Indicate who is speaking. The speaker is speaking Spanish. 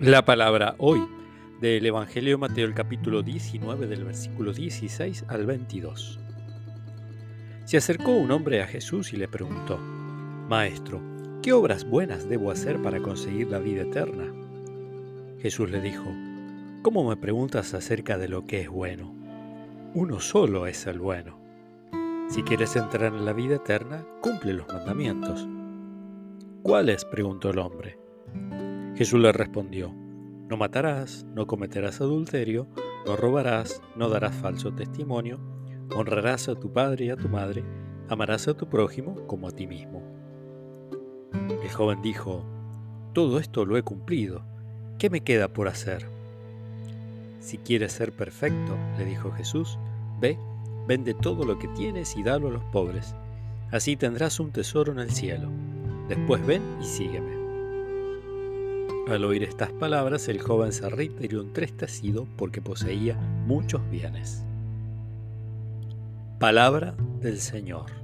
Speaker 1: La palabra hoy del Evangelio de Mateo, el capítulo 19, del versículo 16 al 22. Se acercó un hombre a Jesús y le preguntó, Maestro, ¿qué obras buenas debo hacer para conseguir la vida eterna? Jesús le dijo, ¿cómo me preguntas acerca de lo que es bueno? Uno solo es el bueno. Si quieres entrar en la vida eterna, cumple los mandamientos. ¿Cuáles? preguntó el hombre. Jesús le respondió, no matarás, no cometerás adulterio, no robarás, no darás falso testimonio, honrarás a tu padre y a tu madre, amarás a tu prójimo como a ti mismo. El joven dijo, todo esto lo he cumplido, ¿qué me queda por hacer? Si quieres ser perfecto, le dijo Jesús, ve, vende todo lo que tienes y dalo a los pobres, así tendrás un tesoro en el cielo. Después ven y sígueme. Al oír estas palabras, el joven se retiró entristecido porque poseía muchos bienes. Palabra del Señor.